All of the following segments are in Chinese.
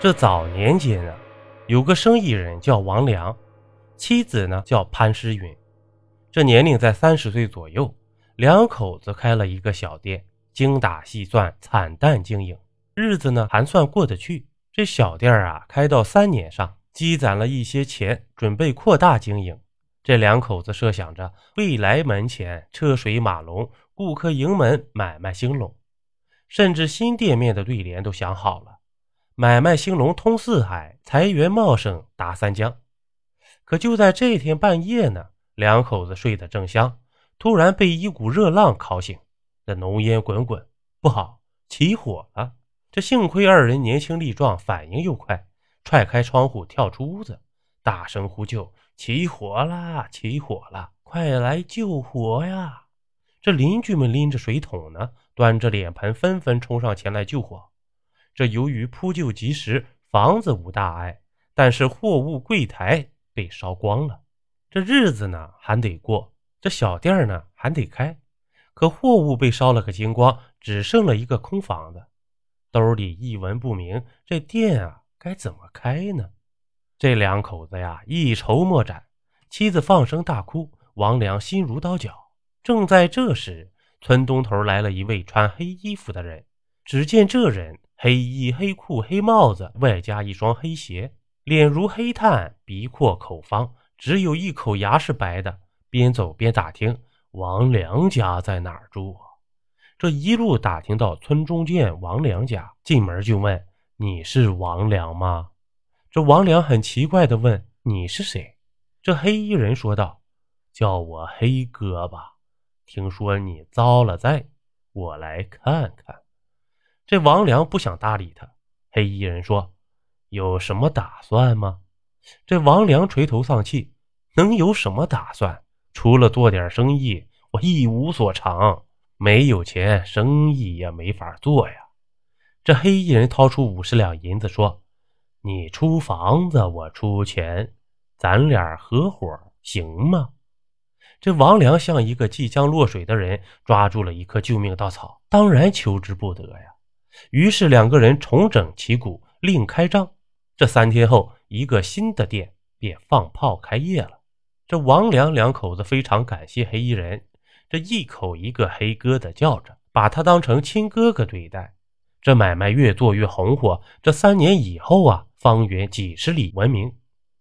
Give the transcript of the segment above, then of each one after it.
这早年间啊，有个生意人叫王良，妻子呢叫潘诗云，这年龄在三十岁左右，两口子开了一个小店，精打细算，惨淡经营，日子呢还算过得去。这小店啊，开到三年上，积攒了一些钱，准备扩大经营。这两口子设想着未来门前车水马龙，顾客盈门，买卖兴隆，甚至新店面的对联都想好了。买卖兴隆通四海，财源茂盛达三江。可就在这天半夜呢，两口子睡得正香，突然被一股热浪烤醒。这浓烟滚滚，不好，起火了！这幸亏二人年轻力壮，反应又快，踹开窗户跳出屋子，大声呼救：“起火啦！起火了！快来救火呀！”这邻居们拎着水桶呢，端着脸盆，纷纷冲上前来救火。这由于扑救及时，房子无大碍，但是货物柜台被烧光了。这日子呢还得过，这小店呢还得开，可货物被烧了个精光，只剩了一个空房子，兜里一文不名，这店啊该怎么开呢？这两口子呀一筹莫展，妻子放声大哭，王良心如刀绞。正在这时，村东头来了一位穿黑衣服的人，只见这人。黑衣、黑裤、黑帽子，外加一双黑鞋，脸如黑炭，鼻阔口方，只有一口牙是白的。边走边打听王良家在哪儿住。这一路打听到村中见王良家，进门就问：“你是王良吗？”这王良很奇怪地问：“你是谁？”这黑衣人说道：“叫我黑哥吧。听说你遭了灾，我来看看。”这王良不想搭理他。黑衣人说：“有什么打算吗？”这王良垂头丧气：“能有什么打算？除了做点生意，我一无所长。没有钱，生意也没法做呀。”这黑衣人掏出五十两银子说：“你出房子，我出钱，咱俩合伙行吗？”这王良像一个即将落水的人，抓住了一棵救命稻草，当然求之不得呀。于是两个人重整旗鼓，另开张。这三天后，一个新的店便放炮开业了。这王良两口子非常感谢黑衣人，这一口一个黑哥的叫着，把他当成亲哥哥对待。这买卖越做越红火。这三年以后啊，方圆几十里闻名。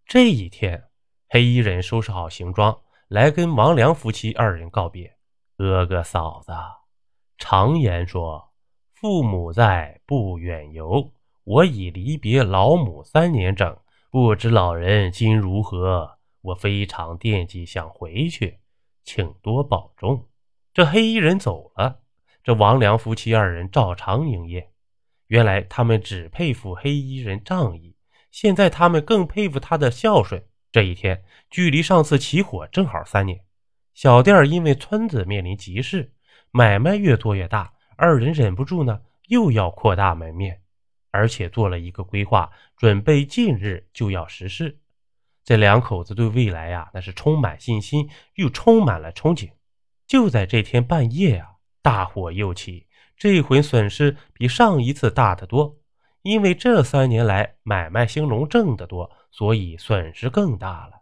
这一天，黑衣人收拾好行装，来跟王良夫妻二人告别：“哥哥嫂子，常言说。”父母在，不远游。我已离别老母三年整，不知老人今如何？我非常惦记，想回去，请多保重。这黑衣人走了，这王良夫妻二人照常营业。原来他们只佩服黑衣人仗义，现在他们更佩服他的孝顺。这一天，距离上次起火正好三年。小店因为村子面临急事，买卖越做越大。二人忍不住呢，又要扩大门面，而且做了一个规划，准备近日就要实施。这两口子对未来呀，那是充满信心，又充满了憧憬。就在这天半夜啊，大火又起，这回损失比上一次大得多。因为这三年来买卖兴隆，挣得多，所以损失更大了。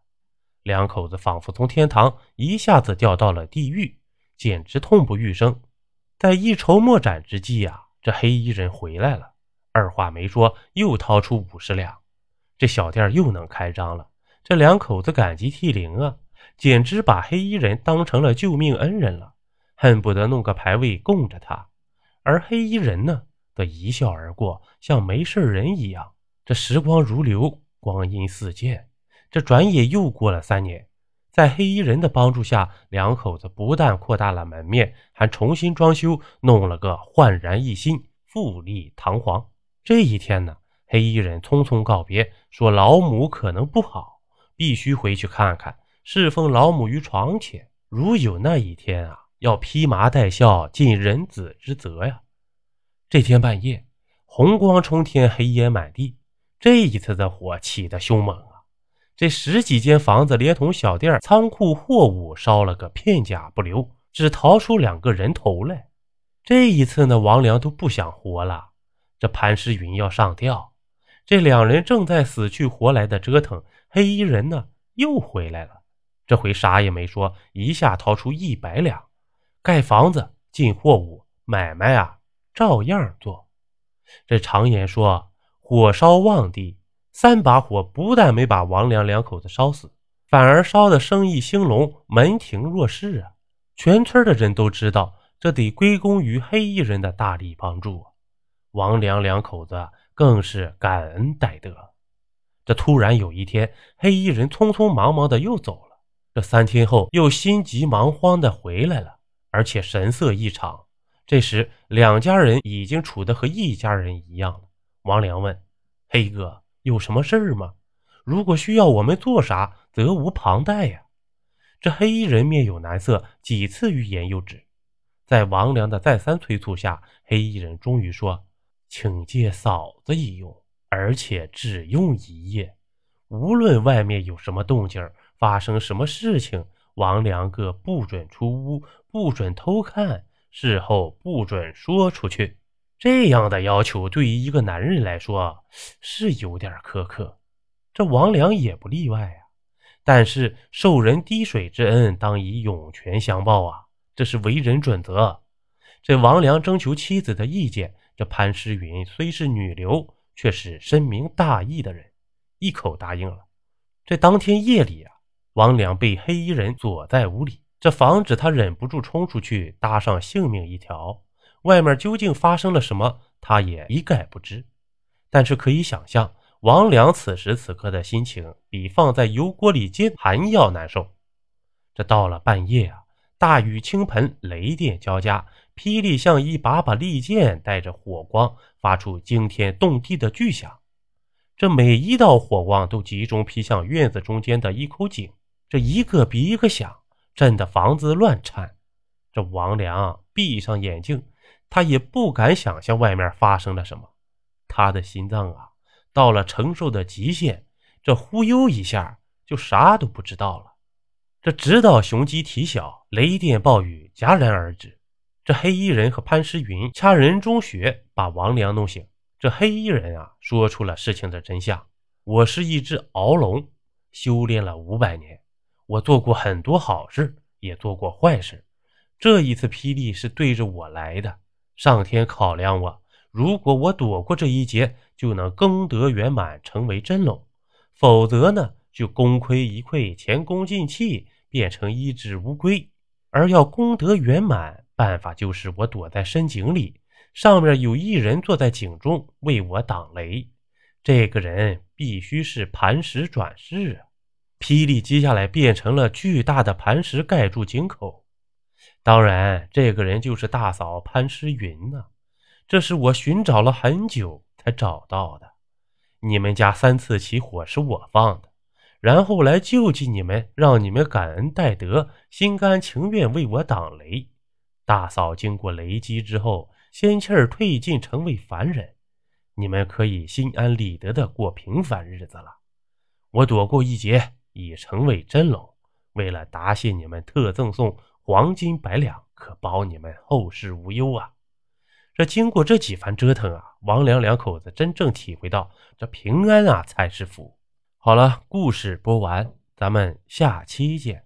两口子仿佛从天堂一下子掉到了地狱，简直痛不欲生。在一筹莫展之际呀，这黑衣人回来了，二话没说，又掏出五十两，这小店又能开张了。这两口子感激涕零啊，简直把黑衣人当成了救命恩人了，恨不得弄个牌位供着他。而黑衣人呢，则一笑而过，像没事人一样。这时光如流，光阴似箭，这转眼又过了三年。在黑衣人的帮助下，两口子不但扩大了门面，还重新装修，弄了个焕然一新、富丽堂皇。这一天呢，黑衣人匆匆告别，说老母可能不好，必须回去看看，侍奉老母于床前。如有那一天啊，要披麻戴孝，尽人子之责呀。这天半夜，红光冲天，黑烟满地，这一次的火起得凶猛！这十几间房子连同小店、仓库、货物烧了个片甲不留，只逃出两个人头来。这一次呢，王良都不想活了。这潘诗云要上吊，这两人正在死去活来的折腾，黑衣人呢又回来了。这回啥也没说，一下掏出一百两，盖房子、进货物、买卖啊，照样做。这常言说：“火烧旺地。”三把火不但没把王良两口子烧死，反而烧得生意兴隆，门庭若市啊！全村的人都知道，这得归功于黑衣人的大力帮助。王良两口子更是感恩戴德。这突然有一天，黑衣人匆匆忙忙的又走了。这三天后，又心急忙慌的回来了，而且神色异常。这时，两家人已经处得和一家人一样了。王良问：“黑哥。”有什么事儿吗？如果需要我们做啥，责无旁贷呀。这黑衣人面有难色，几次欲言又止。在王良的再三催促下，黑衣人终于说：“请借嫂子一用，而且只用一夜。无论外面有什么动静，发生什么事情，王良哥不准出屋，不准偷看，事后不准说出去。”这样的要求对于一个男人来说是有点苛刻，这王良也不例外啊。但是受人滴水之恩，当以涌泉相报啊，这是为人准则。这王良征求妻子的意见，这潘诗云虽是女流，却是深明大义的人，一口答应了。这当天夜里啊，王良被黑衣人锁在屋里，这防止他忍不住冲出去搭上性命一条。外面究竟发生了什么，他也一概不知。但是可以想象，王良此时此刻的心情比放在油锅里煎还要难受。这到了半夜啊，大雨倾盆，雷电交加，霹雳像一把把利剑，带着火光，发出惊天动地的巨响。这每一道火光都集中劈向院子中间的一口井，这一个比一个响，震得房子乱颤。这王良闭上眼睛。他也不敢想象外面发生了什么，他的心脏啊，到了承受的极限，这忽悠一下就啥都不知道了。这直到雄鸡啼晓，雷电暴雨戛然而止。这黑衣人和潘诗云掐人中穴，把王良弄醒。这黑衣人啊，说出了事情的真相：我是一只鳌龙，修炼了五百年，我做过很多好事，也做过坏事。这一次霹雳是对着我来的。上天考量我，如果我躲过这一劫，就能功德圆满，成为真龙；否则呢，就功亏一篑，前功尽弃，变成一只乌龟。而要功德圆满，办法就是我躲在深井里，上面有一人坐在井中为我挡雷。这个人必须是磐石转世啊！霹雳接下来变成了巨大的磐石，盖住井口。当然，这个人就是大嫂潘诗云呢。这是我寻找了很久才找到的。你们家三次起火是我放的，然后来救济你们，让你们感恩戴德，心甘情愿为我挡雷。大嫂经过雷击之后，仙气儿退尽，成为凡人，你们可以心安理得的过平凡日子了。我躲过一劫，已成为真龙。为了答谢你们，特赠送。黄金百两，可保你们后世无忧啊！这经过这几番折腾啊，王良两口子真正体会到这平安啊才是福。好了，故事播完，咱们下期见。